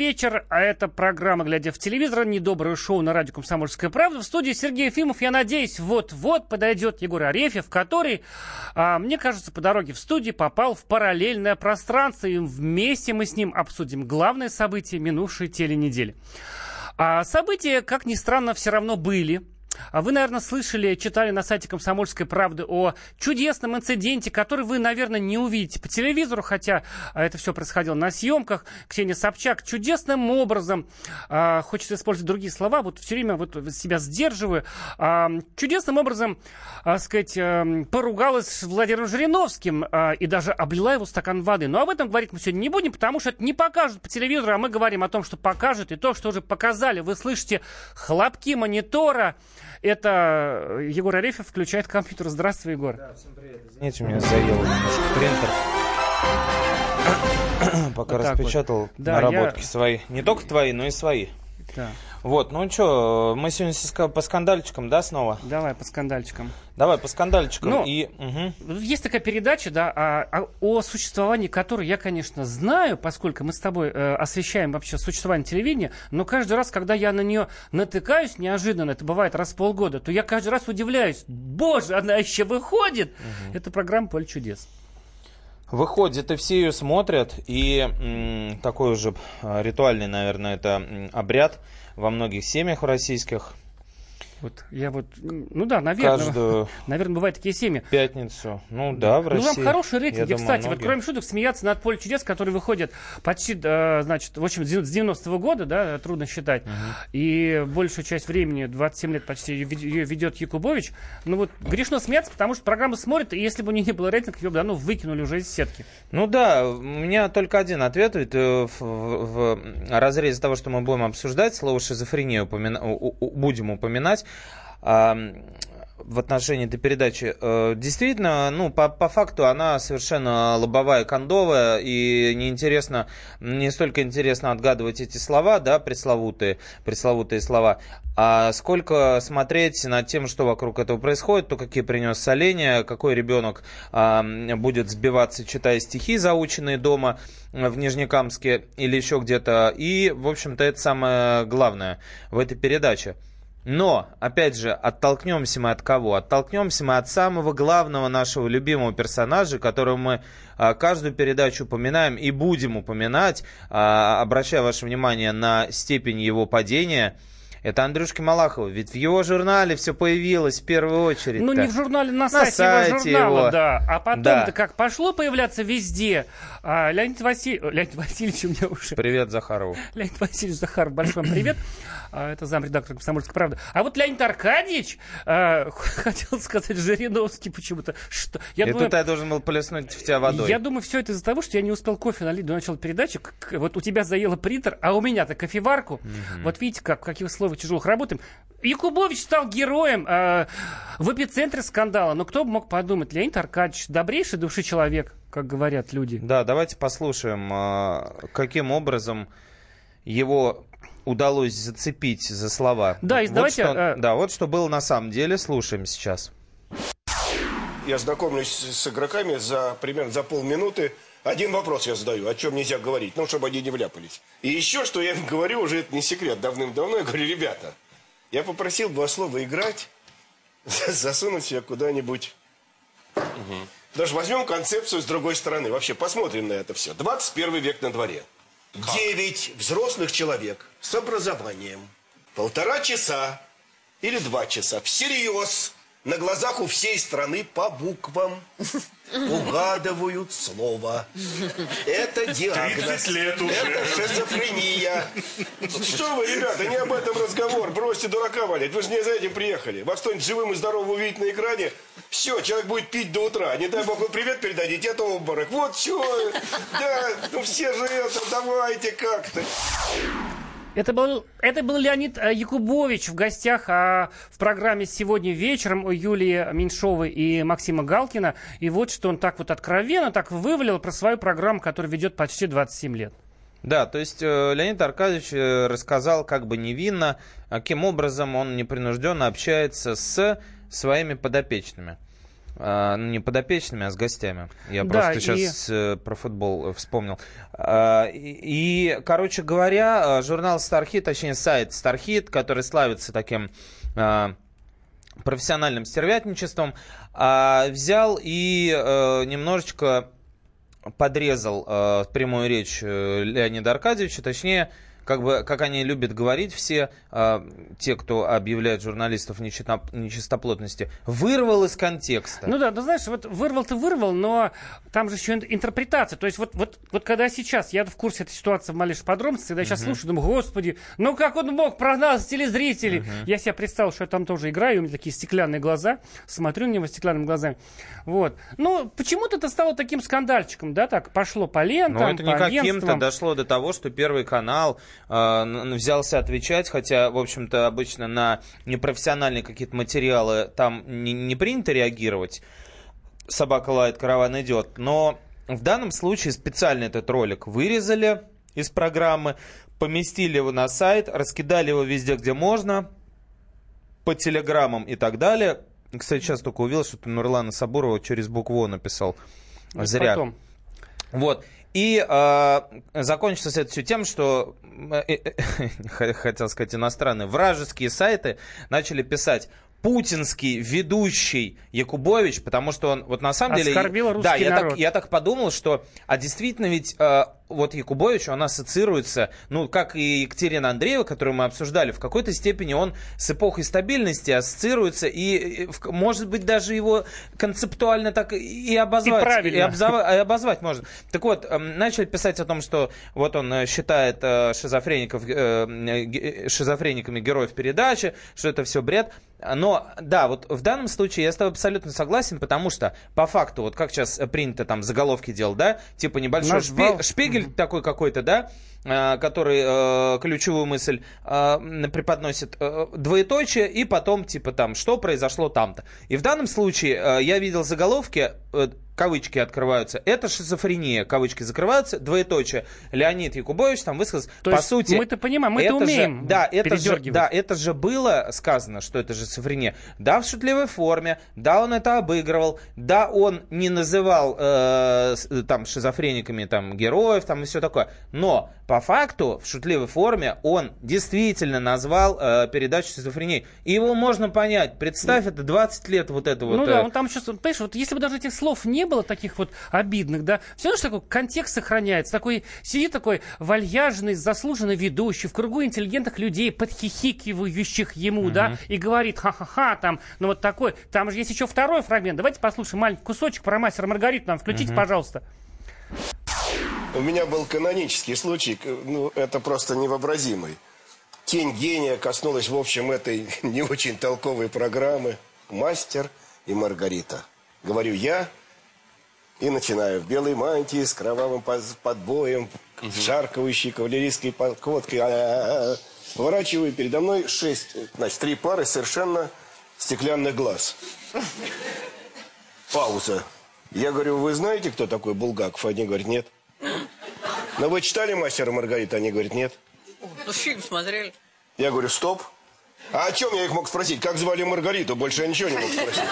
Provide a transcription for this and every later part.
Вечер, а это программа «Глядя в телевизор», недоброе шоу на радио «Комсомольская правда». В студии Сергей Ефимов, я надеюсь, вот-вот подойдет Егор Арефьев, который, а, мне кажется, по дороге в студию попал в параллельное пространство, и вместе мы с ним обсудим главное событие минувшей теленедели. А события, как ни странно, все равно были – вы, наверное, слышали, читали на сайте «Комсомольской правды» о чудесном инциденте, который вы, наверное, не увидите по телевизору, хотя а, это все происходило на съемках. Ксения Собчак чудесным образом, э, хочется использовать другие слова, вот все время вот себя сдерживаю, э, чудесным образом, э, сказать, э, поругалась с Владимиром Жириновским э, и даже облила его стакан воды. Но об этом говорить мы сегодня не будем, потому что это не покажут по телевизору, а мы говорим о том, что покажут, и то, что уже показали. Вы слышите хлопки монитора, это Егор Арефьев включает компьютер. Здравствуй, Егор. Да, всем привет. Извините, меня заел немножко принтер. Пока вот распечатал вот. наработки я... свои. Не только твои, но и свои. Да. Вот, ну что, мы сегодня по скандальчикам, да, снова? Давай по скандальчикам. Давай по скандальчикам. Ну, и, угу. Есть такая передача, да, о, а, о существовании которой я, конечно, знаю, поскольку мы с тобой э, освещаем вообще существование телевидения, но каждый раз, когда я на нее натыкаюсь неожиданно, это бывает раз в полгода, то я каждый раз удивляюсь, боже, она еще выходит. Угу. Это программа «Поле чудес». Выходит, и все ее смотрят, и м, такой уже а, ритуальный, наверное, это обряд во многих семьях российских. Вот я вот, ну да, наверное, Каждую наверное, бывают такие семьи. Пятницу, ну да, в России. Ну там хорошие рейтинги, кстати, многие. вот кроме шуток, смеяться над поле чудес, которые выходят почти, значит, в общем, с 90-го года, да, трудно считать, угу. и большую часть времени, 27 лет почти, ее ведет Якубович, ну вот грешно смеяться, потому что программа смотрит, и если бы у нее не было рейтинга, ее бы давно выкинули уже из сетки. Ну да, у меня только один ответ, ведь э, в, в, в разрезе того, что мы будем обсуждать, слово шизофрения упомина... будем упоминать, в отношении этой передачи. Э, действительно, ну, по, по факту она совершенно лобовая, кондовая, и неинтересно, не столько интересно отгадывать эти слова, да, пресловутые, пресловутые слова, а сколько смотреть над тем, что вокруг этого происходит, то какие принес соления, какой ребенок а, будет сбиваться, читая стихи, заученные дома в Нижнекамске или еще где-то. И, в общем-то, это самое главное в этой передаче. Но, опять же, оттолкнемся мы от кого? Оттолкнемся мы от самого главного нашего любимого персонажа, которого мы а, каждую передачу упоминаем и будем упоминать, а, обращая ваше внимание на степень его падения – это Андрюшки Малахова. Ведь в его журнале все появилось в первую очередь. Ну, не в журнале, на, на сайте, сайте его журнала, его. да. А потом-то да. как пошло появляться везде. А, Леонид, Василь... Леонид Васильевич у меня уже... Привет, Захарову. Леонид Васильевич Захаров, большой вам привет. А, это замредактор «Комсомольской правды». А вот Леонид Аркадьевич, а, хотел сказать, Жириновский почему-то. Что? Я И думаю, тут я должен был плеснуть в тебя водой. Я думаю, все это из-за того, что я не успел кофе налить до начала передачи. Вот у тебя заело принтер, а у меня-то кофеварку. Угу. Вот видите, как, в каких условиях тяжелых работаем. Якубович стал героем э, в эпицентре скандала. Но кто бы мог подумать? Леонид Аркадьевич, добрейший души человек, как говорят люди. Да, давайте послушаем, э, каким образом его удалось зацепить за слова. Да, и вот давайте... Что, э... Да, вот что было на самом деле. Слушаем сейчас. Я знакомлюсь с игроками за примерно за полминуты. Один вопрос я задаю, о чем нельзя говорить, ну, чтобы они не вляпались. И еще, что я им говорю, уже это не секрет, давным-давно я говорю, ребята, я попросил два слова играть, засунуть себя куда-нибудь. Угу. Даже возьмем концепцию с другой стороны. Вообще, посмотрим на это все. 21 век на дворе. Девять взрослых человек с образованием. Полтора часа или два часа всерьез на глазах у всей страны по буквам угадывают слово. Это диагноз. лет уже. Это шизофрения. Что вы, ребята, не об этом разговор. Бросьте дурака валять. Вы же не за этим приехали. Вас кто-нибудь живым и здоровым увидеть на экране, все, человек будет пить до утра. Не дай бог вы привет передадите, это обморок. Вот что. Да, ну все же это, давайте как-то. Это был, это был Леонид э, Якубович в гостях а, в программе «Сегодня вечером» у Юлии Меньшовой и Максима Галкина. И вот что он так вот откровенно так вывалил про свою программу, которая ведет почти 27 лет. Да, то есть э, Леонид Аркадьевич э, рассказал как бы невинно, каким образом он непринужденно общается с своими подопечными. А, ну, не подопечными, а с гостями. Я Да, просто и- сейчас э, про футбол э, вспомнил. А, И, и, короче говоря, э, журнал Starhit, точнее сайт Starhit, который славится таким а, профессиональным стервятничеством, а, взял и немножечко подрезал прямую речь Леонида Аркадьевича, точнее, как бы, как они любят говорить все, э, те, кто объявляет журналистов нечистоплотности, вырвал из контекста. Ну да, ну знаешь, вот вырвал ты вырвал, но там же еще ин- интерпретация. То есть вот, вот, вот когда сейчас, я в курсе этой ситуации в малейшей подробности, когда я сейчас слушаю, думаю, господи, ну как он мог прогнать телезрителей? Я себе представил, что я там тоже играю, у меня такие стеклянные глаза, смотрю на него стеклянными глазами. Вот. Ну, почему-то это стало таким скандальчиком, да, так, пошло по лентам, Но это по не каким-то дошло до того, что Первый канал э, взялся отвечать, хотя, в общем-то, обычно на непрофессиональные какие-то материалы там не, не принято реагировать. Собака лает, караван идет. Но в данном случае специально этот ролик вырезали из программы, поместили его на сайт, раскидали его везде, где можно, по телеграммам и так далее. Кстати, сейчас только увидел, что Нурлана Сабурова через букву написал. Зря. потом. Вот. И э, закончится это все тем, что, э, э, хотел сказать, иностранные вражеские сайты начали писать путинский ведущий Якубович, потому что он вот на самом деле... Оскорбил русский да, я народ. так, я так подумал, что... А действительно ведь э, вот Якубович, он ассоциируется, ну, как и Екатерина Андреева, которую мы обсуждали, в какой-то степени он с эпохой стабильности ассоциируется, и, и, может быть, даже его концептуально так и обозвать. И правильно. обзова- и обозвать можно. Так вот, эм, начали писать о том, что вот он э, считает э, шизофреников, э, шизофрениками героев передачи, что это все бред. Но, да, вот в данном случае я с тобой абсолютно согласен, потому что, по факту, вот как сейчас принято там заголовки делать, да, типа небольшой шпи- шпигель такой какой-то, да, э, который э, ключевую мысль э, преподносит э, двоеточие, и потом, типа, там, что произошло там-то. И в данном случае э, я видел заголовки, кавычки открываются, это шизофрения, кавычки закрываются, двоеточие. Леонид Якубович там высказал, То по сути... мы-то понимаем, мы-то это же- умеем да, это же, да, это же было сказано, что это же шизофрения. Да, в шутливой форме, да, он это обыгрывал, да, он не называл э, с- там шизофрениками там героев там и все такое. Но по факту в шутливой форме он действительно назвал э, передачу шизофрении. И его можно понять. Представь, это 20 лет вот это вот. Ну э, да, он там сейчас, понимаешь, вот если бы даже этих слов не было, таких вот обидных, да, все равно что такой контекст сохраняется. Такой, сидит такой вальяжный, заслуженный ведущий в кругу интеллигентных людей, подхихикивающих ему, да, и говорит, ха-ха-ха, там, ну вот такой. Там же есть еще второй фрагмент. Давайте послушаем маленький кусочек про мастера Маргариту нам включите, пожалуйста. У меня был канонический случай, ну, это просто невообразимый. Тень гения коснулась, в общем, этой не очень толковой программы «Мастер и Маргарита». Говорю я и начинаю в белой мантии с кровавым подбоем, шаркающей кавалерийской подходкой. А-а-а. Поворачиваю передо мной шесть, значит, три пары совершенно стеклянных глаз. Пауза. Я говорю, вы знаете, кто такой Булгаков? Они говорят, нет. Но вы читали «Мастера Маргарита»? Они говорят, нет. Ну, фильм смотрели. Я говорю, стоп. А о чем я их мог спросить? Как звали Маргариту? Больше я ничего не мог спросить.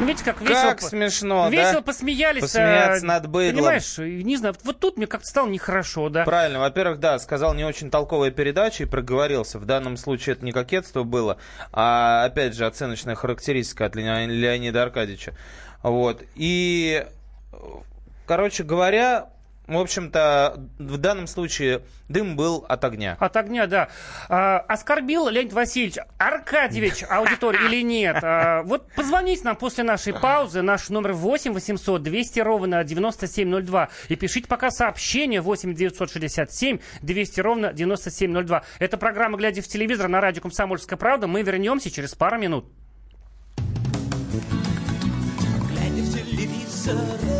Ну, видите, как весело, Как смешно, да? весело посмеялись. Посмеяться а, над быдлом. Понимаешь, не знаю, вот тут мне как-то стало нехорошо, да. Правильно. Во-первых, да, сказал не очень толковая передача и проговорился. В данном случае это не кокетство было, а, опять же, оценочная характеристика от Леони- Леонида Аркадьевича. Вот. И, э, короче говоря, в общем-то, в данном случае дым был от огня. От огня, да. А, оскорбил Леонид Васильевич Аркадьевич аудиторию или нет? А, вот позвоните нам после нашей паузы. Наш номер 8 800 200 ровно 9702. И пишите пока сообщение 8 967 200 ровно 9702. Это программа «Глядя в телевизор» на радио «Комсомольская правда». Мы вернемся через пару минут. Глядя в телевизор,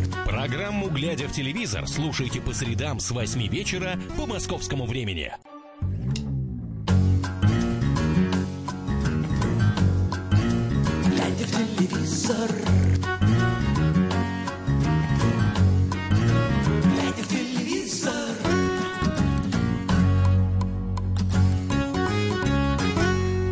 Программу «Глядя в телевизор» слушайте по средам с 8 вечера по московскому времени. Глядя в телевизор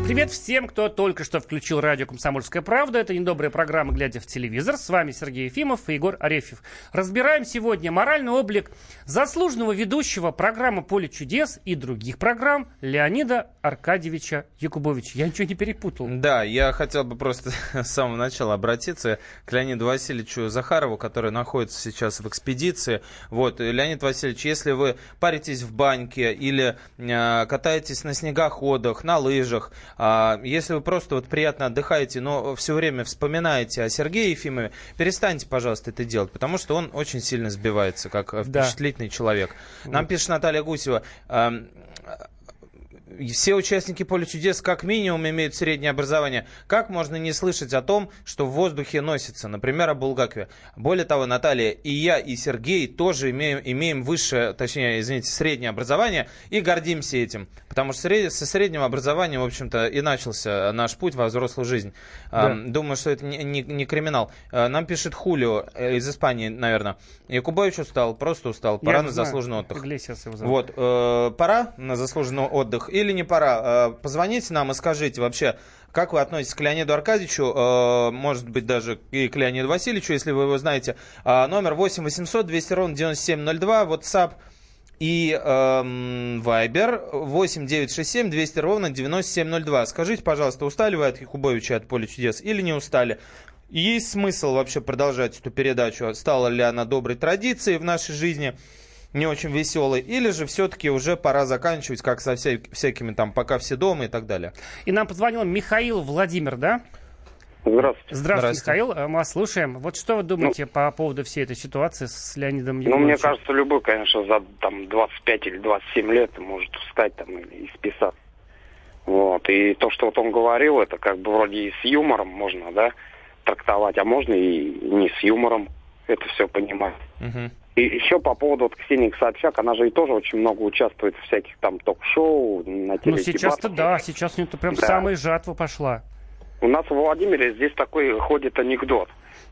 Привет всем, кто только что включил радио «Комсомольская правда». Это недобрая программа «Глядя в телевизор». С вами Сергей Ефимов и Егор Арефьев. Разбираем сегодня моральный облик заслуженного ведущего программы «Поле чудес» и других программ Леонида Аркадьевича Якубовича. Я ничего не перепутал. Да, я хотел бы просто с самого начала обратиться к Леониду Васильевичу Захарову, который находится сейчас в экспедиции. Вот, Леонид Васильевич, если вы паритесь в баньке или э, катаетесь на снегоходах, на лыжах, если вы просто вот приятно отдыхаете, но все время вспоминаете о Сергее Ефимове, перестаньте, пожалуйста, это делать, потому что он очень сильно сбивается, как э, Да. впечатлительный человек. Нам пишет Наталья Гусева, эм, все участники поля чудес как минимум имеют среднее образование. Как можно не слышать о том, что в воздухе носится, например, о Булгакове? Более того, Наталья, и я, и Сергей тоже имеем, имеем высшее, точнее, извините, среднее образование и гордимся этим. Потому что сред- со средним образованием, в общем-то, и начался наш путь во взрослую жизнь. А, Думаю, что это не, не- не криминал. А, Нам пишет Хулио э, из Испании, наверное. Якубович устал, просто устал. Пора Я на знаю, заслуженный отдых. Вот, э, пора на заслуженный отдых или не пора? Э, позвоните нам и скажите вообще, как вы относитесь к Леониду Аркадьевичу, э, может быть, даже и к Леониду Васильевичу, если вы его знаете. А, номер 8 800 200 ровно 9702, WhatsApp и эм, Viber 8 967 200 ровно 9702. Скажите, пожалуйста, устали вы от Якубовича от Поля чудес или не устали? Есть смысл вообще продолжать эту передачу? Стала ли она доброй традицией в нашей жизни? Не очень веселый, или же все-таки уже пора заканчивать, как со вся- всякими там «пока все дома» и так далее. И нам позвонил Михаил Владимир, да? Здравствуйте. Здравствуйте, Здравствуйте. Михаил. Э, Мы вас слушаем. Вот что вы думаете по поводу всей этой ситуации с Леонидом Ну, Якубовичем? мне кажется, любой, конечно, за там 25 или 27 лет может встать там и списаться. Вот. И то, что вот он говорил, это как бы вроде и с юмором можно, да, трактовать, а можно и не с юмором это все понимать. Мгм. И еще по поводу вот Ксении Собчак, она же и тоже очень много участвует в всяких там ток-шоу, на Ну, теледебатах. сейчас-то да, сейчас у него прям Да. самая жатва пошла. У нас в Владимире здесь такой ходит анекдот.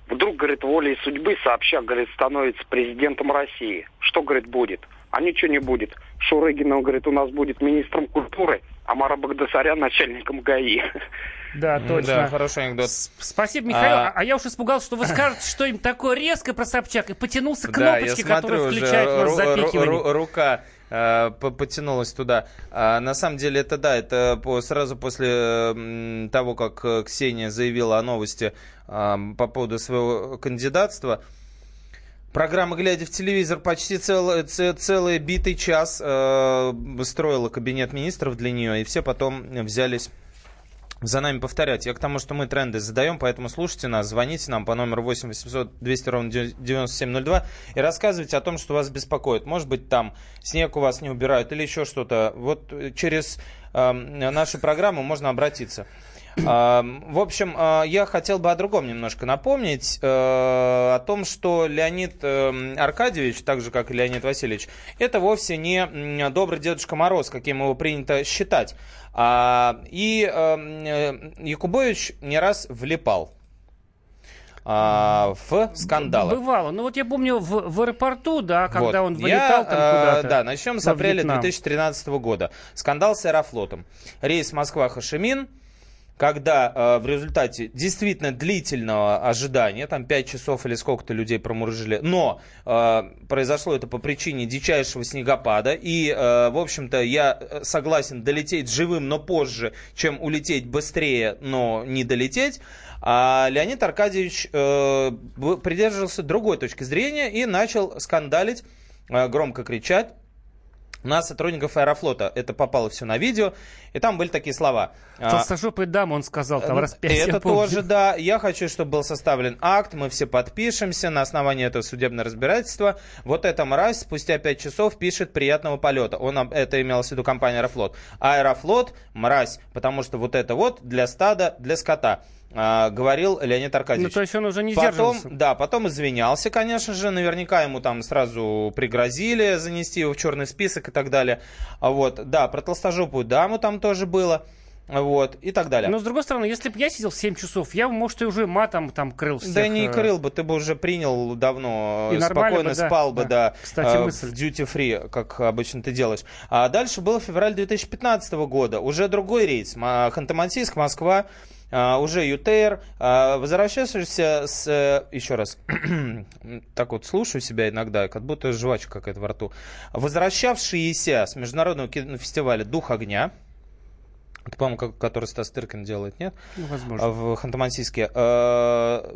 Вдруг, говорит, волей судьбы Собчак, говорит, становится президентом России. Что, говорит, будет? А ничего не будет. Шурыгина, говорит, у нас будет министром культуры, а Мара Багдасарян начальником ГАИ. Да, точно. Да, хороший анекдот. С- Спасибо, Михаил. А- А, а я уж испугался, что вы скажете что-нибудь такое резкое про Собчак, и потянулся к Да, кнопочке, смотрю, которая включает нас ру- рука э, по- потянулась туда. А, на самом деле это да, это по- сразу после того, как э, Ксения заявила о новости а, по поводу своего кандидатства. Программа «Глядя в телевизор» почти целый, целый битый час э, строила кабинет министров для нее, и все потом взялись за нами повторять. Я к тому, что мы тренды задаем, поэтому слушайте нас, звоните нам по номеру 8 800 200 ровно 9702 и рассказывайте о том, что вас беспокоит. Может быть, там снег у вас не убирают или еще что-то. Вот э, через э, нашу программу можно обратиться. Э, В общем, э, я хотел бы о другом немножко напомнить, э, о том, что Леонид э, Аркадьевич, так же как и Леонид Васильевич, это вовсе не добрый Дедушка Мороз, каким его принято считать. А, И э, э, Якубович не раз влипал а, в скандалы. Бывало. Ну вот я помню в, в аэропорту, да, когда Вот. он вылетал Я, там э, куда-то. Да, начнем с апреля Вьетнам. 2013 года. Скандал с Аэрофлотом. Рейс Москва-Хашимин, когда э, в результате действительно длительного ожидания, там 5 часов или сколько-то людей промурыжили, но э, произошло это по причине дичайшего снегопада, и, э, в общем-то, я э, согласен долететь живым, но позже, чем улететь быстрее, но не долететь, а Леонид Аркадьевич э, придерживался другой точки зрения и начал скандалить, э, громко кричать, на сотрудников Аэрофлота. Это попало все на видео, и там были такие слова. А, Толстожопая дама, он сказал, там раз пять, я Это тоже, да. Я хочу, чтобы был составлен акт, мы все подпишемся на основании этого судебного разбирательства. Вот эта мразь спустя 5 часов пишет «приятного полета». Он это имел в виду компания Аэрофлот. Аэрофлот – мразь, потому что вот это вот для стада, для скота, а, говорил Леонид Ну, Аркадьевич. то есть он уже не Потом, сдерживался. да, потом извинялся, конечно же, наверняка ему там сразу пригрозили занести его в черный список и так далее. А Вот, да, про толстожопую даму там тоже было, вот, и так далее. Но, с другой стороны, если бы я сидел 7 часов, я, бы, может, и уже матом там крыл всех. Да не э, крыл бы, ты бы уже принял давно, И спокойно бы, да, спал бы, да. да, Кстати, э, мысль. в duty free, как обычно ты делаешь. А дальше был февраль 2015 года, уже другой рейс, Ма- Ханты-Мансийск, Москва, а, уже ЮТР, а, возвращаешься с, э, еще раз, так вот слушаю себя иногда, как будто жвачка какая-то во рту, возвращавшиеся с международного кинофестиваля «Дух огня», это, по-моему, который Стас Тыркин делает, нет? Ну, возможно. в Ханты-Мансийске.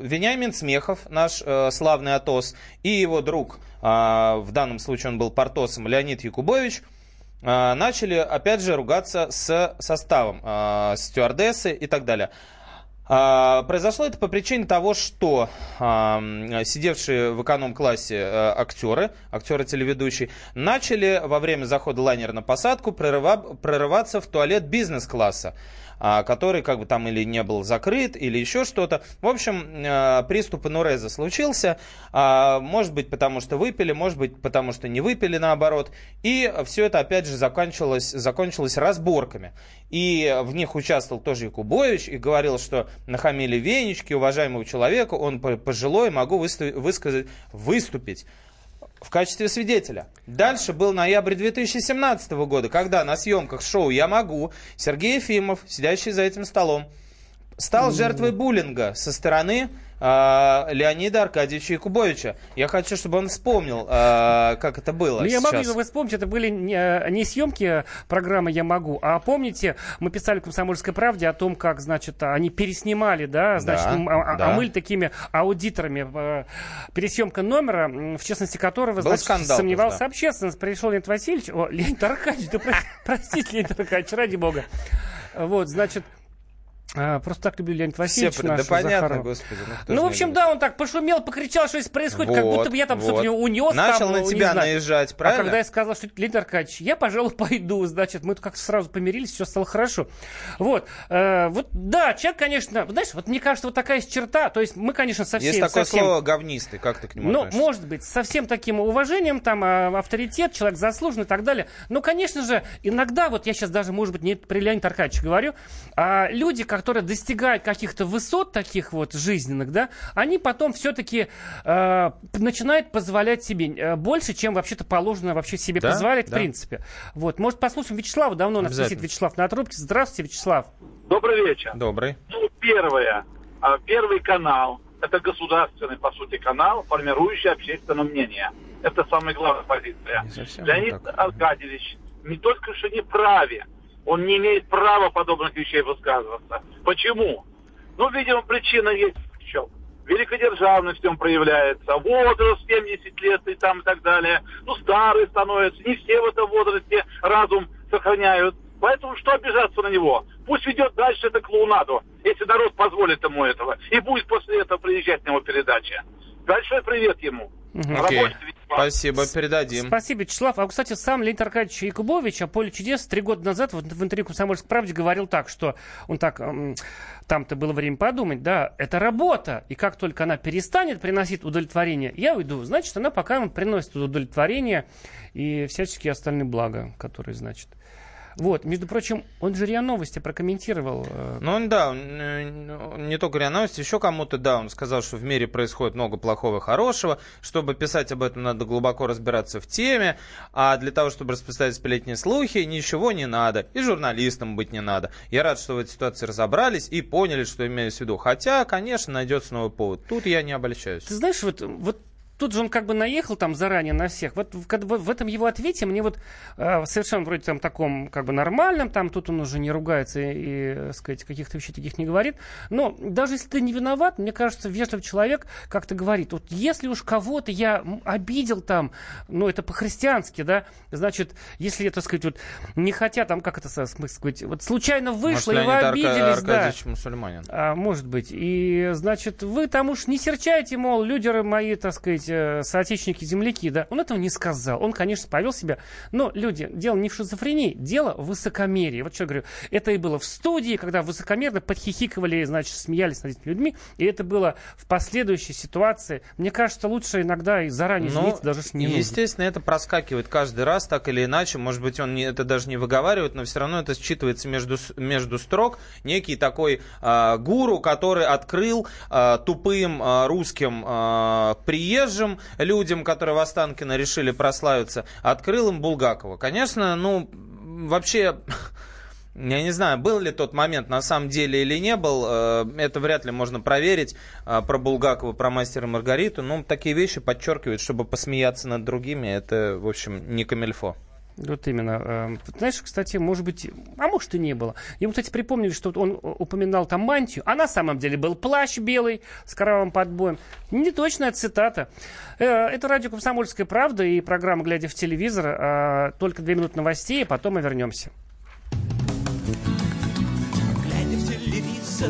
Вениамин Смехов, наш э, славный Атос, и его друг, в данном случае он был Портосом, Леонид Якубович, начали, опять же, ругаться с составом, э, стюардессы и так далее. А, Произошло это по причине того, что а, сидевшие в эконом-классе э, актеры, актеры-телеведущие, начали во время захода лайнера на посадку прорыва- прорываться в туалет бизнес-класса, а, который как бы там или не был закрыт, или еще что-то. В общем, э, приступ инуреза случился, а, может быть, потому что выпили, может быть, потому что не выпили, наоборот. И все это, опять же, закончилось, закончилось разборками. И в них участвовал тоже Якубович и говорил, что нахамили венечки уважаемого человека, он по- пожилой, могу выстави- высказать, выступить в качестве свидетеля. Дальше был ноябрь 2017 года, когда на съемках шоу «Я могу» Сергей Ефимов, сидящий за этим столом, стал жертвой буллинга со стороны Леонида Аркадьевича Якубовича. Я хочу, чтобы он вспомнил, а, как это было Ну, я могу, сейчас. вы вспомните, это были не, съемки программы «Я могу», а помните, мы писали в «Комсомольской правде» о том, как, значит, они переснимали, да, значит, Да, а, а- да. а такими аудиторами э, пересъемка номера, в частности которого, Был значит, сомневался тоже, общественность. Пришел Леонид Васильевич, о, Леонид Аркадьевич, да про- простите, Леонид Аркадьевич, ради бога. Вот, значит, а, просто так люблю Леонид Все, Васильевич при- да нашего понятно, Захарова. господи. Ну, Ну, в общем, да, он так пошумел, покричал, что здесь происходит, как Вот, будто бы я там вот. что-то унес. Начал там, на ну, не тебя знаю. наезжать, А правильно? когда я сказал, что Леонид Аркадьевич, я, пожалуй, пойду, значит, мы тут как сразу помирились, все стало хорошо. Вот, Э, вот, да, человек, конечно, знаешь, вот мне кажется, вот такая черта, то есть мы, конечно, совсем... Есть такое совсем... слово говнистый, как ты к нему Ну, относишься? может быть, со всем таким уважением, там, а, авторитет, человек заслуженный и так далее. Но, конечно же, иногда, вот я сейчас даже, может быть, не при Леониде Аркадьевиче говорю, а люди, которые достигают каких-то высот таких вот жизненных, да, они потом все-таки начинают позволять себе э, больше, чем вообще-то положено вообще себе Да, позволять, да. в принципе. Вот, может, послушаем Вячеслава, давно у нас висит Вячеслав на трубке. Здравствуйте, Вячеслав. Добрый вечер. Добрый. Ну, первое. А, Первый канал – это государственный, по сути, канал, формирующий общественное мнение. Это самая главная позиция. Леонид так. Аркадьевич не только что не праве, он не имеет права подобных вещей высказываться. Почему? Ну, видимо, причина есть в чем. Великодержавность в нем проявляется, возраст 70 лет и там и так далее. Ну, старый становится, не все в этом возрасте разум сохраняют. Поэтому что обижаться на него? Пусть ведет дальше это клоунаду, если народ позволит ему этого. И будет после этого приезжать на его передача. Большой привет ему. Окей. Спасибо, передадим. Спасибо, Вячеслав. А, кстати, сам Леонид Аркадьевич Якубович о поле чудес три года назад вот в интервью «Комсомольской правде» говорил так, что он так, там-то было время подумать, да, это работа, и как только она перестанет приносить удовлетворение, я уйду. Значит, она пока вам приносит удовлетворение и всяческие остальные блага, которые, значит... Вот, между прочим, он же РИА Новости прокомментировал. э, Ну, он, да, он, э, не только РИА Новости, еще кому-то, да, он сказал, что в мире происходит много плохого и хорошего. Чтобы писать об этом, надо глубоко разбираться в теме, а для того, чтобы распространять сплетни слухи, ничего не надо. И журналистам быть не надо. Я рад, что в этой ситуации разобрались и поняли, что имею в виду. Хотя, конечно, найдется новый повод. Тут я не обольщаюсь. Ты знаешь, вот, вот тут же он как бы наехал там заранее на всех. Вот в, в, этом его ответе мне вот э, совершенно вроде там таком как бы нормальном, там тут он уже не ругается и, и э, сказать, каких-то вещей таких не говорит. Но даже если ты не виноват, мне кажется, вежливый человек как-то говорит, вот если уж кого-то я обидел там, ну это по-христиански, да, значит, если, это сказать, вот не хотя там, как это сказать, вот случайно вышло, Может, и вы обиделись, Арка- да. Аркадьевич мусульманин. А, может быть. И, значит, вы там уж не серчайте, мол, люди мои, так сказать, э, соотечественники, земляки, да. Он этого не сказал. Он, конечно, повел себя. Но, люди, дело не в шизофрении, дело в высокомерии. Вот что я говорю. Это и было в студии, когда высокомерно подхихикывали, значит, смеялись над этими людьми. И это было в последующей ситуации. Мне кажется, лучше иногда и заранее Ну, извиниться, даже не нужно. естественно, это проскакивает каждый раз, так или иначе. Может быть, он не, это даже не выговаривает, но все равно это считывается между, между строк. Некий такой а, гуру, который открыл а, тупым а, русским а, приезжим людям, которые в Останкино решили прославиться, открыл им Булгакова. Конечно, ну, вообще... Я не знаю, был ли тот момент на самом деле или не был, э, это вряд ли можно проверить э, про Булгакова, про мастера Маргариту. Ну, такие вещи подчеркивают, чтобы посмеяться над другими, это, в общем, не камельфо. Вот именно. Э, Знаешь, кстати, может быть, а может и не было. Ему, кстати, припомнили, что он упоминал там мантию, а на самом деле был плащ белый с кровавым подбоем. Неточная цитата. Э, Это радио «Комсомольская правда» и программа «Глядя в телевизор». А, Только две минуты новостей, а потом мы вернемся. Глядя в телевизор,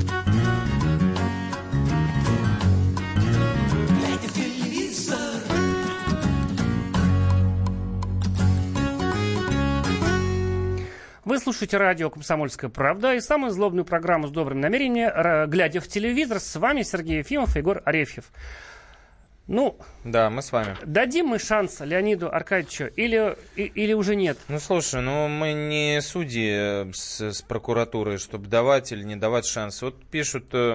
Вы слушаете радио «Комсомольская правда» и самую злобную программу с добрым намерением ра- «Глядя в телевизор». С вами Сергей Ефимов и Егор Арефьев. Ну, Да, мы с вами. дадим мы шанс Леониду Аркадьевичу или, и- или уже нет? Ну, слушай, ну мы не судьи э, с, с прокуратурой, чтобы давать или не давать шанс. Вот пишут э,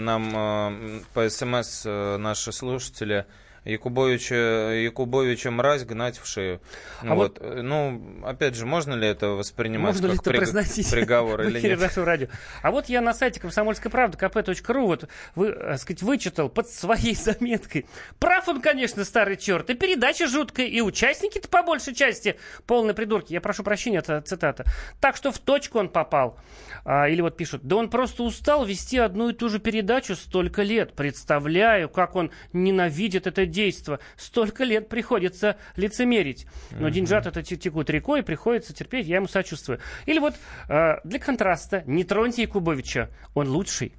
нам э, по СМС э, наши слушатели, Якубовича, Якубовича мразь гнать в шею. А вот. э, Ну, опять же, можно ли это воспринимать Можно ли как это приг- произносить приговор или нет? нашего радио? А вот я на сайте комсомольской правды kp.ru вот вы, э, сказать, вычитал под своей заметкой. Прав он, конечно, старый черт. И передача жуткая, и участники-то по большей части полные придурки. Я прошу прощения, это цитата. Так что в точку он попал. А, или вот пишут, да он просто устал вести одну и ту же передачу столько лет. Представляю, как он ненавидит это действо. Столько лет приходится лицемерить. Но деньжат это те- текут рекой, приходится терпеть, я ему сочувствую. Или вот э, для контраста, не троньте Якубовича, он лучший.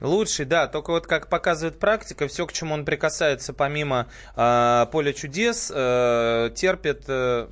Лучший, да, только вот как показывает практика, все, к чему он прикасается помимо э, поля чудес, э, терпит э,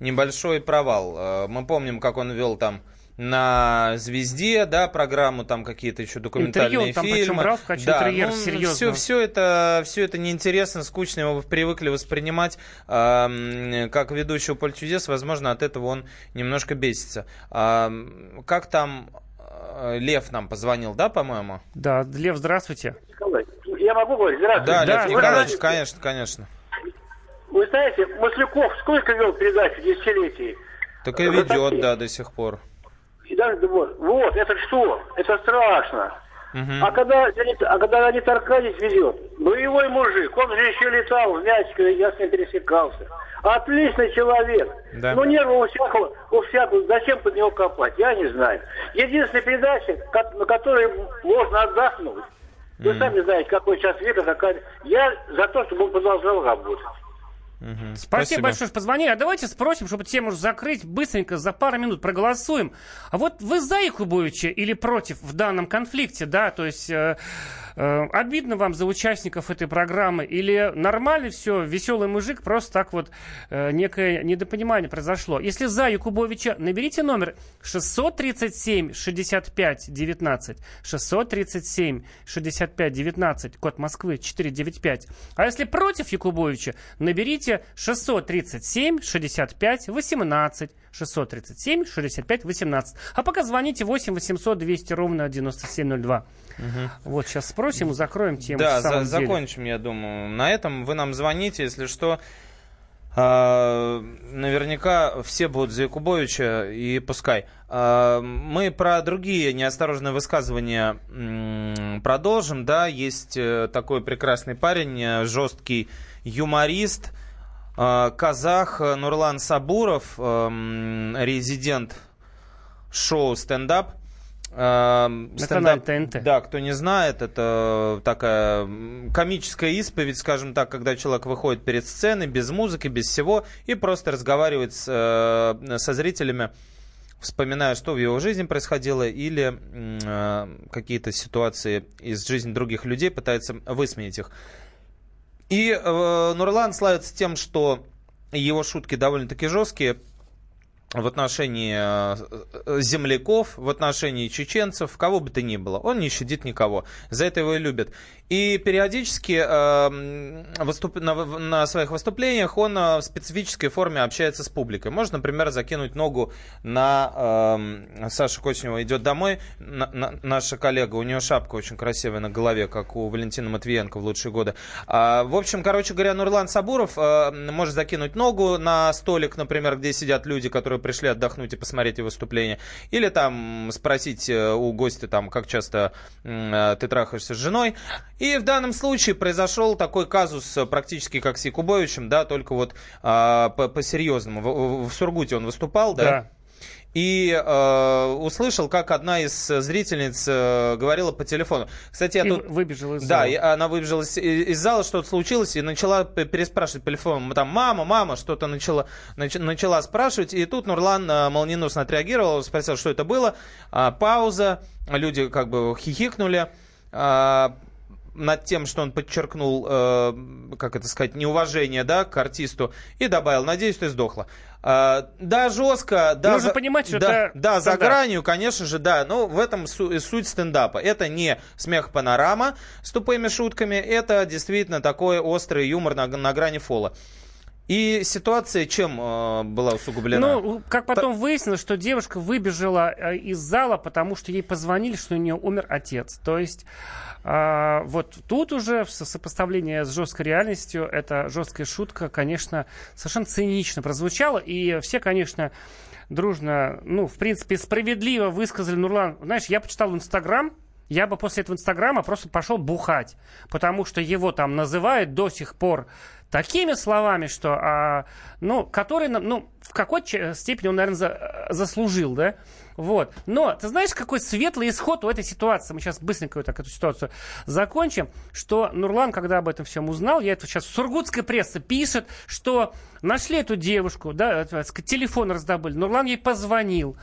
небольшой провал. Э, мы помним, как он вел там на «Звезде», да, программу, там какие-то еще документальные Интервью там причем фильмы. брал качестве да, интерьера, ну, серьезно. Все, все, это, все это неинтересно, скучно, его привыкли воспринимать э, как ведущего «Поле чудес», возможно, от этого он немножко бесится. М, как там э, Лев нам позвонил, да, по-моему? Да, Лев, здравствуйте. Николай, Я могу говорить? Здравствуйте. Да, Да, Лев Николаевич, знаете- конечно, конечно. Вы знаете, Масляков сколько вел передач в десятилетии? Так и ведет, да, до сих пор. И даже, вот, вот, это что? Это страшно. Мгм. А когда, а когда Леонид Аркадьевич ведет, боевой мужик, он же еще летал в Мячикове, я с ним пересекался. Отличный человек. Да. Но нервы у всякого, у всякого, зачем под него копать, я не знаю. Единственная передача, на которой можно отдохнуть. Вы сами знаете, какой час века, какая... Я за то, чтобы он продолжал работать. Мгм. Спасибо, большое, что позвонили. А давайте спросим, чтобы тему закрыть, быстренько, за пару минут проголосуем. А вот вы за Якубовича или против в данном конфликте, да? То есть э, э, обидно вам за участников этой программы или нормально все, веселый мужик, просто так вот э, некое недопонимание произошло. Если за Якубовича, наберите номер 637 65 19 637 65 19, код Москвы 495. А если против Якубовича, наберите 637 65 18 637 65 18. А пока звоните 8 800 200 ровно 9702. Вот сейчас спросим и закроем тему. Да, за- деле. закончим, я думаю. На этом вы нам звоните, если что. А, наверняка все будут за Якубовича, и пускай. А, мы про другие неосторожные высказывания продолжим. Да, есть э, такой прекрасный парень, э, жесткий юморист, казах э, Нурлан Сабуров, эм, резидент шоу стендап. Эм, На стендап- канале ТНТ. Да, кто не знает, это такая комическая исповедь, скажем так, когда человек выходит перед сценой без музыки, без всего, и просто разговаривает с, э, со зрителями, вспоминая, что в его жизни происходило, или э, какие-то ситуации из жизни других людей, пытается высмеять их. И э, Нурлан славится тем, что его шутки довольно-таки жесткие в отношении э, э, земляков, в отношении чеченцев, кого бы то ни было. Он не щадит никого. За это его и любят. И периодически э, выступ- на, на своих выступлениях он э, в специфической форме общается с публикой. Можно, например, закинуть ногу на... э, Саша Кочнева идет домой, на- на- наша коллега, у нее шапка очень красивая на голове, как у Валентина Матвиенко в лучшие годы. А, в общем, короче говоря, Нурлан Сабуров э, может закинуть ногу на столик, например, где сидят люди, которые пришли отдохнуть и посмотреть выступление. Или там спросить э, у гостя, там, как часто э, ты трахаешься с женой. И в данном случае произошел такой казус э, практически как с Якубовичем, да, только вот а, по- по-серьезному. В- в Сургуте он выступал, да? Да. И э, услышал, как одна из зрительниц э, говорила по телефону. Кстати, я И тут... выбежал из Да, зала. и она выбежала из, из зала, что-то случилось, и начала переспрашивать по телефону. Там, мама, мама, что-то начала, нач- начала спрашивать. И тут Нурлан э, молниеносно отреагировал, спросил, что это было. А, пауза, люди как бы хихикнули. А, над тем, что он подчеркнул, э, как это сказать, неуважение, да, к артисту, и добавил, надеюсь, ты сдохла. А, да, жестко, да, Нужно за- понимать, что да, это да, за стендап. гранью, конечно же, да, но в этом су- суть стендапа. Это не смех панорама с тупыми шутками, это действительно такой острый юмор на, на грани фола. И ситуация чем э, была усугублена? Ну, как потом выяснилось, что девушка выбежала э, из зала, потому что ей позвонили, что у нее умер отец. То есть а, вот тут уже в со- сопоставлении с жесткой реальностью эта жесткая шутка, конечно, совершенно цинично прозвучала. И все, конечно, дружно, ну, в принципе, справедливо высказали Нурлан. Знаешь, я почитал в Инстаграм, я бы после этого Инстаграма просто пошел бухать, потому что его там называют до сих пор такими словами, что, а, ну, которые, нам, ну, в какой-то степени он, наверное, за- заслужил, да? Вот. Но ты знаешь, какой светлый исход у этой ситуации? Мы сейчас быстренько вот так эту ситуацию закончим. Что Нурлан, когда об этом всем узнал, я это сейчас в сургутской прессе пишет, что нашли эту девушку, да, сказать, телефон раздобыли. Нурлан ей позвонил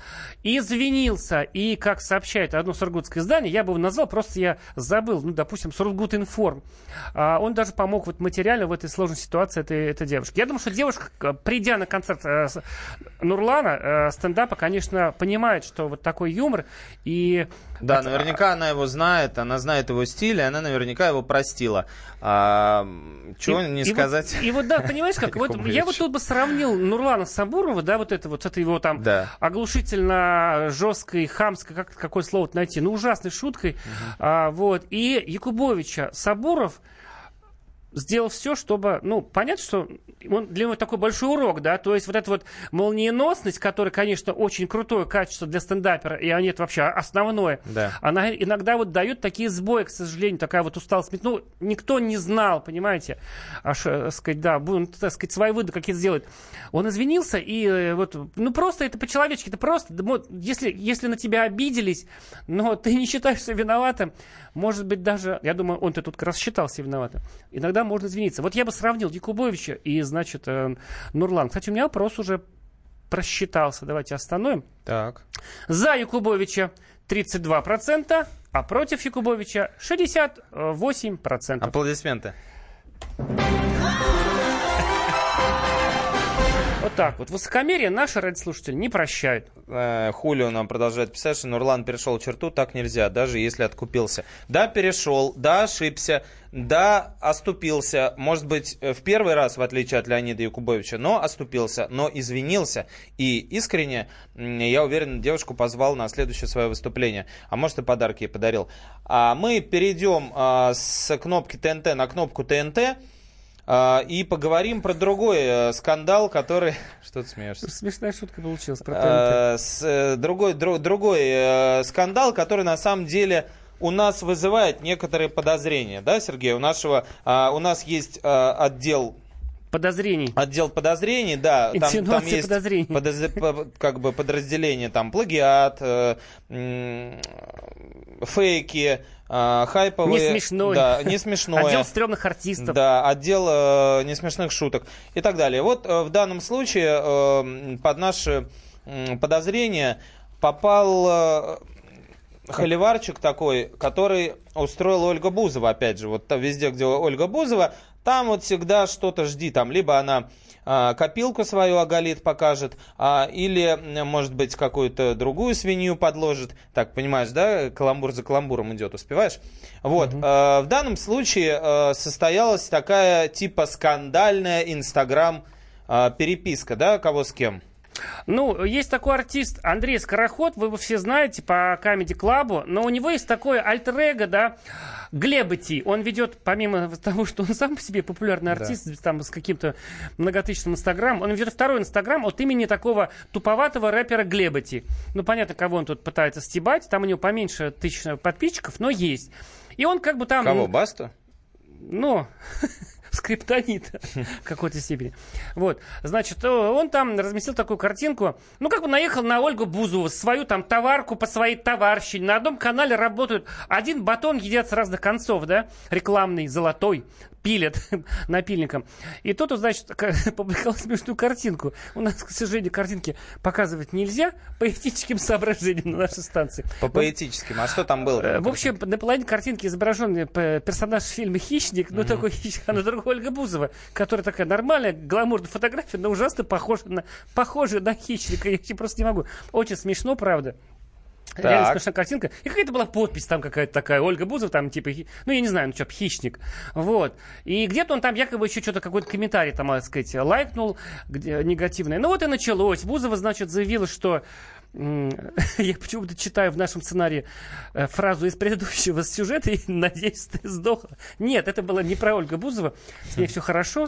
извинился. И, как сообщает одно сургутское издание, я бы его назвал, просто я забыл, ну, допустим, Сургутинформ. А, он даже помог вот материально в этой сложной ситуации этой, этой девушке. Я думаю, что девушка, придя на концерт э, Нурлана, э, стендапа, конечно, понимает, что вот такой юмор. И Да, наверняка она его знает, она знает его стиль, и она наверняка его простила. А, чего И- не и вот- сказать? и вот, да, понимаешь, как вот я вот тут бы сравнил Нурлана Сабурова, да, вот это вот с этой его там Да. оглушительно жесткой, хамской, как какое слово найти, ну ужасной шуткой, а, вот, и Якубовича Сабуров сделал все, чтобы, ну, понятно, что он для него такой большой урок, да, то есть вот эта вот молниеносность, которая, конечно, очень крутое качество для стендапера, и они это вообще основное, Да. она иногда вот дает такие сбои, к сожалению, такая вот усталость. Ну, никто не знал, понимаете, аж, э, сказать, да, будем, так сказать, свои выводы какие-то сделать. Он извинился, и э, вот, ну, просто это по-человечески, это просто, если, если на тебя обиделись, но ты не считаешься виноватым, может быть, даже, я думаю, он-то тут как раз считался виноватым. Иногда можно извиниться. Вот я бы сравнил Якубовича и, значит, э, Нурлан. Кстати, у меня вопрос уже просчитался. Давайте остановим. Так. За Якубовича 32%, а против Якубовича 68%. Аплодисменты. Вот так вот. Высокомерие наши радиослушатели не прощают. Э, Хулио нам продолжает писать, что Нурлан перешел черту, так нельзя, даже если откупился. Да, перешел, да, ошибся, да, оступился. Может быть, э, в первый раз, в отличие от Леонида Якубовича, но оступился, но извинился. И искренне, я уверен, девушку позвал на следующее свое выступление. А может, и подарки ей подарил. А мы перейдем а, с кнопки ТНТ на кнопку ТНТ. А, И поговорим про другой э, скандал, который... Что ты смеешься? Смешная шутка получилась про. Э, с, э, другой, дру- другой э, скандал, который на самом деле у нас вызывает некоторые подозрения, да, Сергей? У нашего, а, у нас есть а, отдел Подозрений. Отдел подозрений, да, там, там есть подозрений. подоз- по- как бы подразделение, там плагиат, э, м, фейки, э, хайповые, Не смешной. да, не смешное, Отдел стрёмных артистов. да, отдел э, несмешных шуток и так далее. Вот э, в данном случае э, под наши м, подозрения попал э, холиварчик такой, который устроила Ольга Бузова, опять же, вот там везде, где Ольга Бузова, там вот всегда что-то жди, там либо она а, копилку свою оголит, покажет, а, или, может быть, какую-то другую свинью подложит. Так, понимаешь, да, каламбур за каламбуром идет, успеваешь? Вот, э, в данном случае состоялась такая типа скандальная Инстаграм переписка, да, кого с кем? Ну, есть такой артист Андрей Скороход, вы его все знаете по Comedy Club, но у него есть такое альтер да, Глебати. Он ведет, помимо того, что он сам по себе популярный артист, там с каким-то многотысячным инстаграм, он ведет второй инстаграм от имени такого туповатого рэпера Глебати. Ну, понятно, кого он тут пытается стебать, там у него поменьше тысяч подписчиков, но есть. И он как бы там... Кого, Басту? Ну, скриптонита в какой-то степени. Вот, значит, э, он там разместил такую картинку, ну, как бы наехал на Ольгу Бузову, свою там товарку по своей товарщине. На одном канале работают, один батон едят с разных концов, да, рекламный, золотой, пилят напильником. И тут, вот, значит, публиковал смешную картинку. У нас, к сожалению, картинки показывать нельзя по этическим соображениям на нашей станции. По поэтическим. А что там было? Э, В общем, на половине картинки изображен э, персонаж фильма «Хищник», ну такой хищник, а на другой Ольга Бузова, которая такая нормальная, гламурная фотография, но ужасно похожа на, похожа на хищника. Я просто не могу. Очень смешно, правда. Реально Так. смешная картинка. И какая-то была подпись там какая-то такая. Ольга Бузова там типа, ну я не знаю, ну что, хищник. Вот. И где-то он там якобы еще что-то, какой-то комментарий там, так сказать, лайкнул где, негативный. Ну вот и началось. Бузова, значит, заявила, что я почему-то читаю в нашем сценарии э, фразу из предыдущего сюжета и надеюсь, ты сдохла. Нет, это было не про Ольгу Бузова. С ней все хорошо.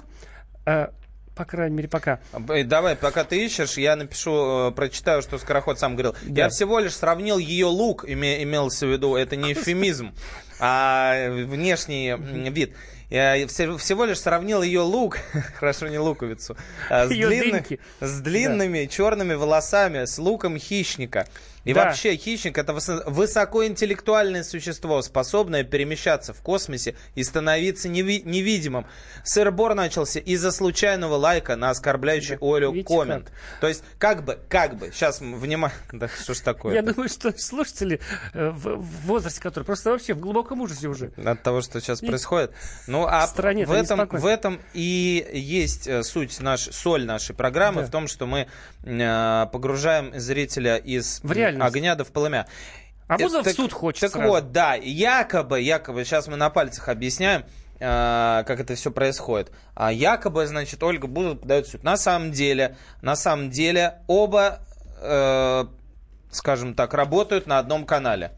Э, По крайней мере, пока. Э, Давай, пока ты ищешь, я напишу, э, прочитаю, что Скороход сам говорил. Я всего лишь сравнил ее лук, име- имелся в виду, это не эвфемизм, а внешний м, вид. Я все- всего лишь сравнил ее лук, хорошо не луковицу, а, с, Её длинны- дыньки. с длинными черными волосами, с луком хищника. И Да. вообще хищник это высо- высокоинтеллектуальное существо, способное перемещаться в космосе и становиться неви- невидимым. Сыр-бор начался из-за случайного лайка на оскорбляющий Олю Видите коммент. То есть, как бы, как бы, сейчас, внимание, да что ж такое Я думаю, что слушатели э, в, возрасте, который просто вообще в глубоком ужасе уже. от того, что сейчас происходит. Ну, а В стране в этом, неспокойно. в этом и есть э, суть, наш, соль нашей программы, Да. в том, что мы э, погружаем зрителя из В реальность. Огня до в полымя. А Бузов в так- суд хочет Так сразу. вот, да, якобы, якобы, сейчас мы на пальцах объясняем, э, как это все происходит. А якобы, значит, Ольга Бузова подает в суд. На самом деле, на самом деле, оба, э, скажем так, работают на одном канале.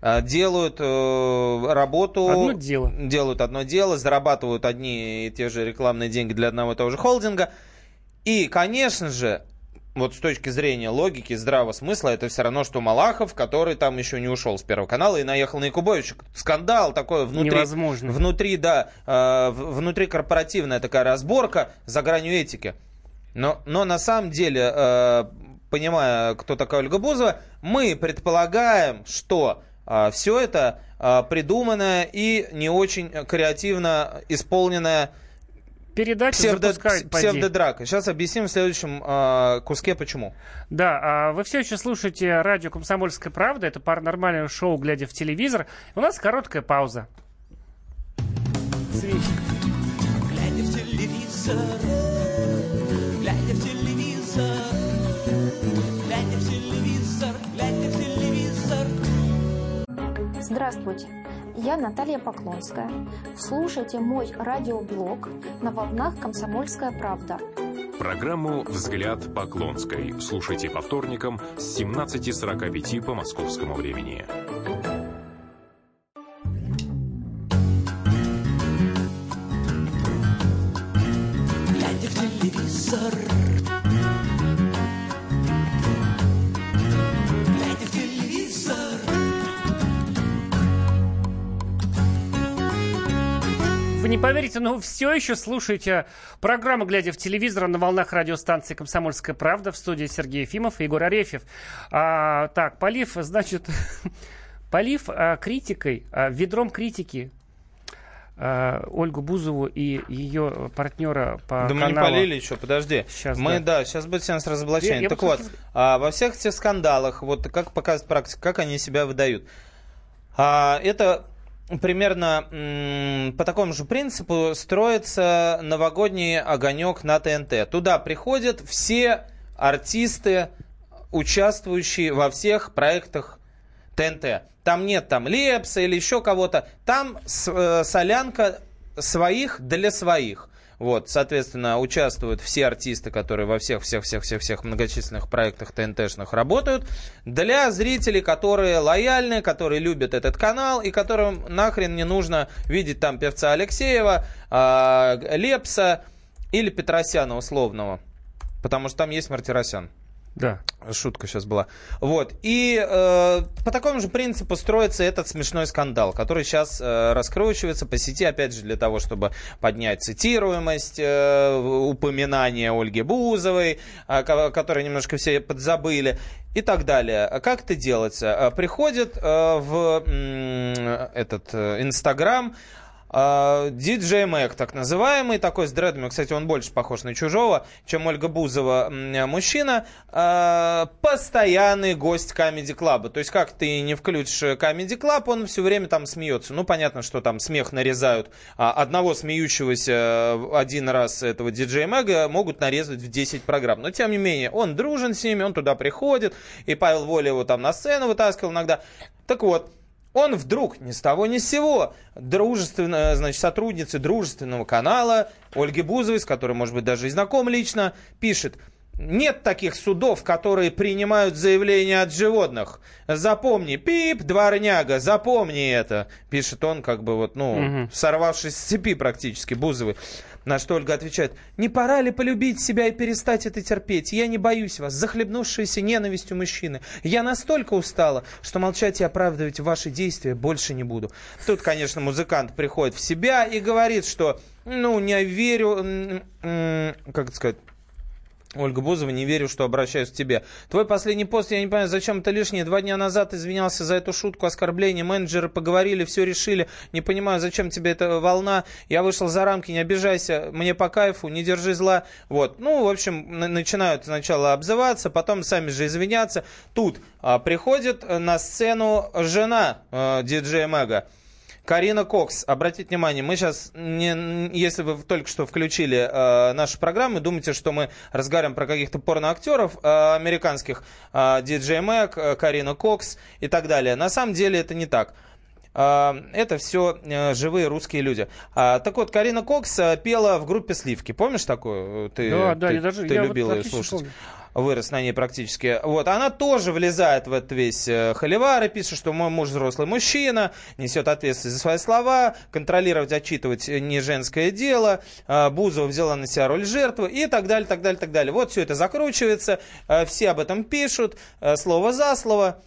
Э, Делают э, работу... Одно дело. Делают одно дело, зарабатывают одни и те же рекламные деньги для одного и того же холдинга. И, конечно же, вот с точки зрения логики, здравого смысла, это все равно, что Малахов, который там еще не ушел с Первого канала и наехал на Якубовича. Скандал такой внутри. Невозможно. Внутри, да, э, внутри корпоративная такая разборка за гранью этики. Но, но на самом деле, э, понимая, кто такая Ольга Бузова, мы предполагаем, что все это а, придуманная и не очень креативно исполненная Передачу псевдо, запускают, псевдодрака. Сейчас объясним в следующем э, куске, почему. Да, а вы все еще слушаете радио «Комсомольская правда». Это паранормальное шоу «Глядя в телевизор». У нас короткая пауза. Свечка. Глядя в телевизор, глядя в телевизор, глядя в телевизор, глядя в телевизор. Здравствуйте, я Наталья Поклонская. Слушайте мой радиоблог на волнах «Комсомольская правда». Программу «Взгляд Поклонской» слушайте по вторникам с 17.45 по московскому времени. Но все еще слушаете программу «Глядя в телевизор» на волнах радиостанции «Комсомольская правда» в студии Сергей Ефимов и Егор Арефьев. А, так, полив, значит, полив а, критикой, а, ведром критики а, Ольгу Бузову и ее партнера по да мы не каналу. полили еще, подожди. Сейчас, мы, да. да, сейчас будет сеанс разоблачения. Я- я так просто- вот, а, во всех этих скандалах, вот как показывает практика, как они себя выдают. А, это примерно по такому же принципу строится новогодний огонек на ТНТ. Туда приходят все артисты, участвующие во всех проектах ТНТ. Там нет там Лепса или еще кого-то. Там э, солянка своих для своих. Вот, соответственно, участвуют все артисты, которые во всех, всех, всех, всех, всех многочисленных проектах ТНТшных работают. Для зрителей, которые лояльны, которые любят этот канал и которым нахрен не нужно видеть там певца Алексеева, а, Лепса или Петросяна условного. Потому что там есть Мартиросян. Да. Шутка сейчас была. Вот. И э, по такому же принципу строится этот смешной скандал, который сейчас э, раскручивается по сети, опять же, для того, чтобы поднять цитируемость э, упоминания Ольги Бузовой, э, ко- которой немножко все подзабыли, и так далее. А Как это делается? Э, Приходит э, в м, этот э, Инстаграм а, Диджей Мэг, так называемый, такой с дредами, кстати, он больше похож на чужого, чем Ольга Бузова, мужчина, а, постоянный гость Comedy Club. То есть, как ты не включишь Comedy Club, он все время там смеется. Ну, понятно, что там смех нарезают. А одного смеющегося один раз этого диджея Мэга могут нарезать в 10 программ. Но, тем не менее, он дружен с ними, он туда приходит, и Павел Воля его там на сцену вытаскивал иногда. Так вот, он вдруг ни с того ни с сего дружественно, значит, сотрудницы дружественного канала Ольги Бузовой, с которой, может быть, даже и знаком лично, пишет. Нет таких судов, которые принимают заявления от животных. Запомни, пип, дворняга, запомни это. Пишет он, как бы вот, ну, Мгм. сорвавшись с цепи практически, Бузовой. На что Ольга отвечает, не пора ли полюбить себя и перестать это терпеть? Я не боюсь вас, захлебнувшиеся ненавистью мужчины. Я настолько устала, что молчать и оправдывать ваши действия больше не буду. Тут, конечно, музыкант приходит в себя и говорит, что, ну, не верю, как это сказать, Ольга Бузова, не верю, что обращаюсь к тебе. Твой последний пост, я не понимаю, зачем это лишнее. Два дня назад извинялся за эту шутку, оскорбление. Менеджеры поговорили, все решили. Не понимаю, зачем тебе эта волна. Я вышел за рамки, не обижайся. Мне по кайфу, не держи зла. Вот. Ну, в общем, на- начинают сначала обзываться, потом сами же извиняться. Тут а, приходит э, на сцену жена э, диджея Мэга. Карина Кокс, обратите внимание, мы сейчас, не, если вы только что включили э, нашу программу, думаете, что мы разговариваем про каких-то порноактеров э, американских, э, Диджей Мэг, э, Карина Кокс и так далее. На самом деле это не так. Э, Это все э, живые русские люди. А, Так вот, Карина Кокс э, пела в группе Сливки. Помнишь такую? Ты, Да, да, ты, я даже- ты я вот любила ее отлично слушать. помню. Вырос на ней практически. Вот, она тоже влезает в этот весь э, холивар и пишет, что мой муж взрослый мужчина, несет ответственность за свои слова, контролировать, отчитывать э, не женское дело, э, Бузова взяла на себя роль жертвы и так далее, так далее, так далее. Вот все это закручивается, все об этом пишут, слово за слово.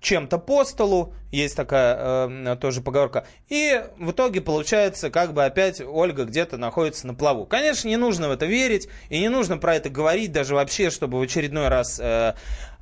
Чем-то по столу, есть такая э, тоже поговорка, и в итоге получается, как бы опять Ольга где-то находится на плаву. Конечно, не нужно в это верить, и не нужно про это говорить даже вообще, чтобы в очередной раз э,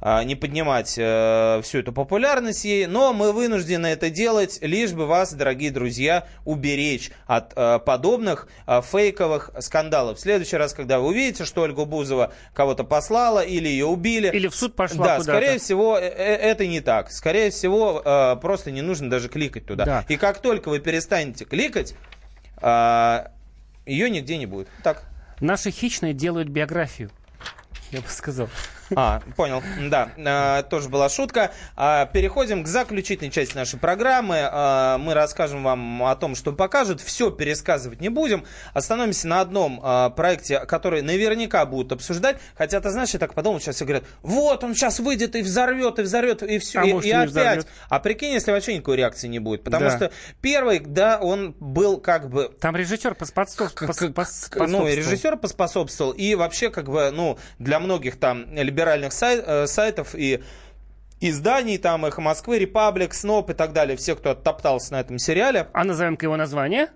не поднимать э, всю эту популярность ей, но мы вынуждены это делать, лишь бы вас, дорогие друзья, уберечь от э, подобных э, фейковых скандалов. В следующий раз, когда вы увидите, что Ольга Бузова кого-то послала или ее убили... Или в суд пошла Да, куда-то. скорее всего, это не так. Скорее всего, просто не нужно даже кликать туда. Да. И как только вы перестанете кликать, ее нигде не будет. Так. Наши хищные делают биографию. Я бы сказал. А, понял. Да, э, тоже была шутка. А, Переходим к заключительной части нашей программы. А, Мы расскажем вам о том, что покажут. Все пересказывать не будем. Остановимся на одном а, проекте, который наверняка будут обсуждать. Хотя, ты знаешь, я так подумал, сейчас все говорят, вот он сейчас выйдет и взорвет, и взорвет, и все. А и, может, и опять. взорвет. А прикинь, если вообще никакой реакции не будет. Потому Да. что первый, да, он был как бы Там режиссер поспособ- к- пос- пос- ну, и поспособствовал. режиссер поспособствовал, и вообще, как бы, ну, для многих там либеральных сай- э, сайтов и изданий, там, «Эхо Москвы», «Репаблик», «Сноп» и так далее, все, кто оттоптался на этом сериале. А назовем-ка его название?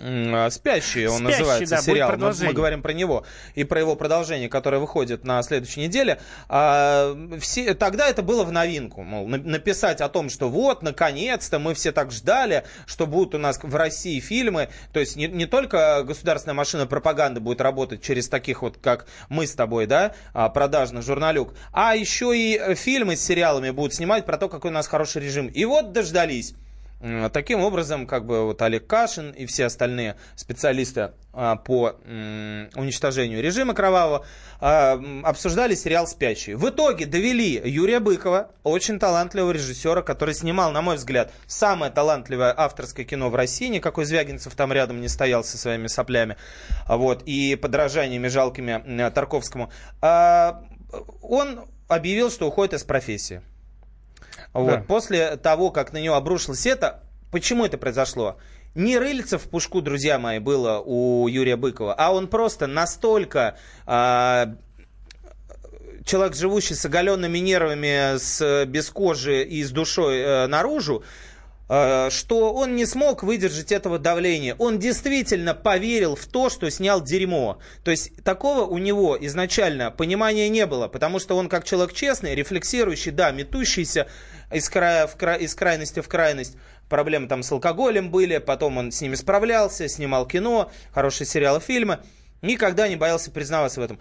А, «Спящий» он «Спящий», называется, да, сериал. Мы, говорим про него. И про его продолжение, которое выходит на следующей неделе. А, все, тогда это было в новинку. Мол, написать о том, что вот, наконец-то, мы все так ждали, что будут у нас в России фильмы. То есть не, не только государственная машина пропаганды будет работать через таких вот, как мы с тобой, да, а, продажных журналюк, а еще и фильмы с сериалами будут снимать про то, какой у нас хороший режим. И вот дождались. Таким образом, как бы вот Олег Кашин и все остальные специалисты а, по уничтожению режима кровавого а, обсуждали сериал «Спящий». В итоге довели Юрия Быкова, очень талантливого режиссера, который снимал, на мой взгляд, самое талантливое авторское кино в России. Никакой Звягинцев там рядом не стоял со своими соплями вот, и подражаниями жалкими м, Тарковскому. А, Он объявил, что уходит из профессии. Вот. Да. После того, как на него обрушилось это, почему это произошло? Не рыльца в пушку, друзья мои, было у Юрия Быкова, а он просто настолько а, человек, живущий с оголенными нервами, с, без кожи и с душой э, наружу, э, что он не смог выдержать этого давления. Он действительно поверил в то, что снял дерьмо. То есть такого у него изначально понимания не было, потому что он как человек честный, рефлексирующий, да, метущийся из, края в кра- из крайности в крайность. Проблемы там с алкоголем были, потом он с ними справлялся, снимал кино, хорошие сериалы, фильмы. Никогда не боялся признаваться в этом.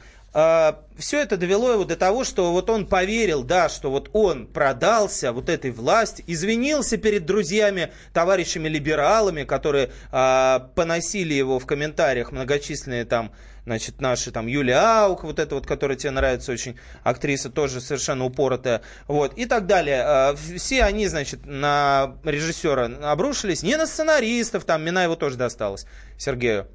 Все это довело его до того, что вот он поверил, да, что вот он продался вот этой власти, извинился перед друзьями, товарищами либералами, которые а, поносили его в комментариях многочисленные там, значит, наши там Юлия Аук, вот эта вот, которая тебе нравится очень, актриса тоже совершенно упоротая, вот, и так далее. А, Все они, значит, на режиссера обрушились, не на сценаристов, там, Мина его тоже досталось, Сергею.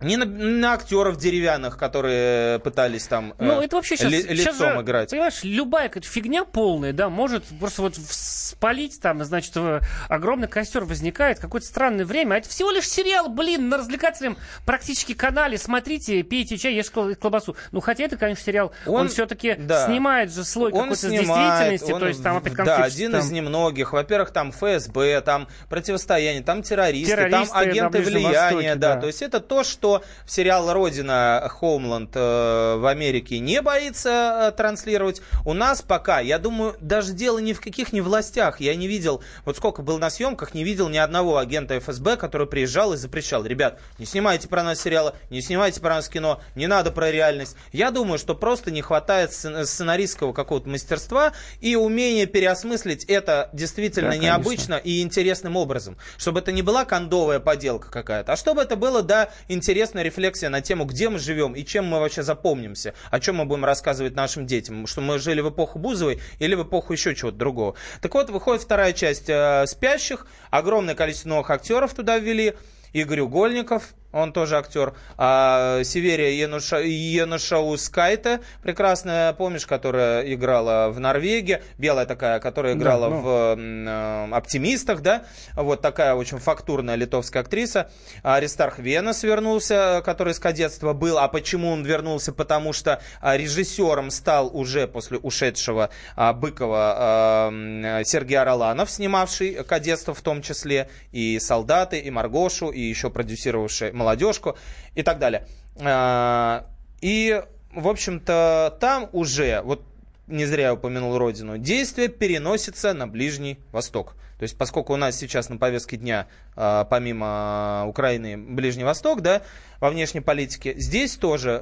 Не на, на актеров деревянных, которые пытались там Ну, э, это вообще сейчас, ли- сейчас лицом же, играть. Понимаешь, любая какая-то фигня полная, да, может просто вот спалить там, значит, э, огромный костер возникает, какое-то странное время. А это всего лишь сериал, блин, на развлекательном практически канале. Смотрите, пейте чай, ешьте кол- колбасу. Ну, хотя это, конечно, сериал, он, Он- все-таки да. снимает же слой какой-то действительности, он то есть там опять Да, конфликт, один там- из немногих. Во-первых, там ФСБ, там противостояние, там террористы, Террористы там агенты влияния. Востоке, да. да. То есть это то, что в сериал «Родина» Хоумланд э, в Америке не боится э, транслировать. У нас пока, я думаю, даже дело ни в каких ни властях. Я не видел, вот сколько был на съемках, не видел ни одного агента ФСБ, который приезжал и запрещал. Ребят, не снимайте про нас сериалы, не снимайте про нас кино, не надо про реальность. Я думаю, что просто не хватает сцен- сценаристского какого-то мастерства и умения переосмыслить это действительно Да, необычно и интересным образом. Чтобы это не была кондовая поделка какая-то, а чтобы это было, да, интересная рефлексия на тему, где мы живем и чем мы вообще запомнимся, о чем мы будем рассказывать нашим детям, что мы жили в эпоху Бузовой или в эпоху еще чего-то другого. Так вот, выходит вторая часть э, «Спящих», огромное количество новых актеров туда ввели, Игорь Угольников, он тоже актер. А Северия Януша, Янушаускайте, прекрасная, помнишь, которая играла в Норвегии, белая такая, которая играла Да, ну. в э, «Оптимистах», да, вот такая очень фактурная литовская актриса. Аристарх Венес вернулся, который с кадетства был. А почему он вернулся? Потому что а, режиссером стал уже после ушедшего а, Быкова а, Сергей Араланов, снимавший кадетство в том числе, и «Солдаты», и «Маргошу», и еще продюсировавший «Молодежку» и так далее. А, И, в общем-то, там уже, вот не зря я упомянул родину, действие переносится на Ближний Восток. То есть, поскольку у нас сейчас на повестке дня, а, помимо Украины, Ближний Восток, да, во внешней политике, здесь тоже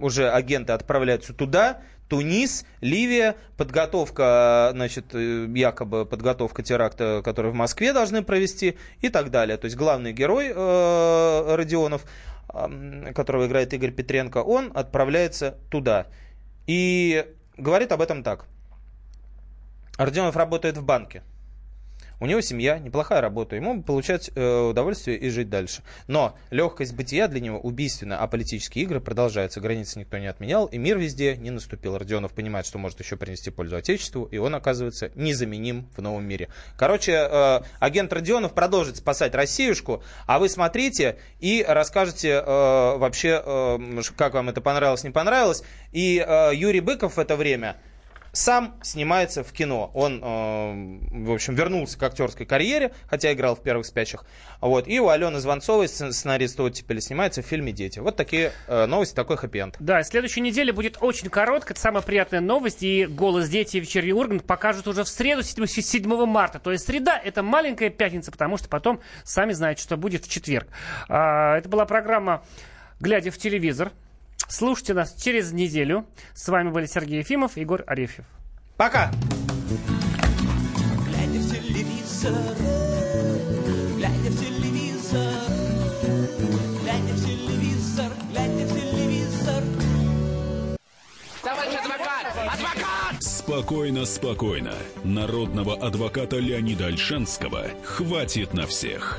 уже агенты отправляются туда, Тунис, Ливия, подготовка, значит, э, якобы подготовка теракта, который в Москве должны провести и так далее. То есть главный герой э, Родионов, эм, которого играет Игорь Петренко, он отправляется туда. И говорит об этом так. Родионов работает в банке. У него семья, неплохая работа. Ему получать э, удовольствие и жить дальше. Но легкость бытия для него убийственна, а политические игры продолжаются. Границы никто не отменял, и мир везде не наступил. Родионов понимает, что может еще принести пользу Отечеству, и он оказывается незаменим в новом мире. Короче, э, агент Родионов продолжит спасать Россиюшку, а вы смотрите и расскажете э, вообще, как вам это понравилось, не понравилось. И Юрий Быков в это время сам снимается в кино. Он, э, в общем, вернулся к актерской карьере, хотя играл в первых спящих. Вот. И у Алены Звонцовой, сцен- сценариста оттепели, снимается в фильме «Дети». Вот такие э, новости, такой хэппи-энд. Да, и следующая неделя будет очень короткая. Это самая приятная новость. И «Голос дети» и «Вечерний Ургант» покажут уже в среду, 7 7 марта. То есть среда — это маленькая пятница, потому что потом сами знаете, что будет в четверг. А, Это была программа «Глядя в телевизор». Слушайте нас через неделю. С вами были Сергей Ефимов и Егор Арефьев. Пока! Глядя в телевизор, глядя в телевизор, глядя в телевизор, глядя в телевизор. Товарищ адвокат! Адвокат! Спокойно, спокойно. Народного адвоката Леонида Альшанского хватит на всех.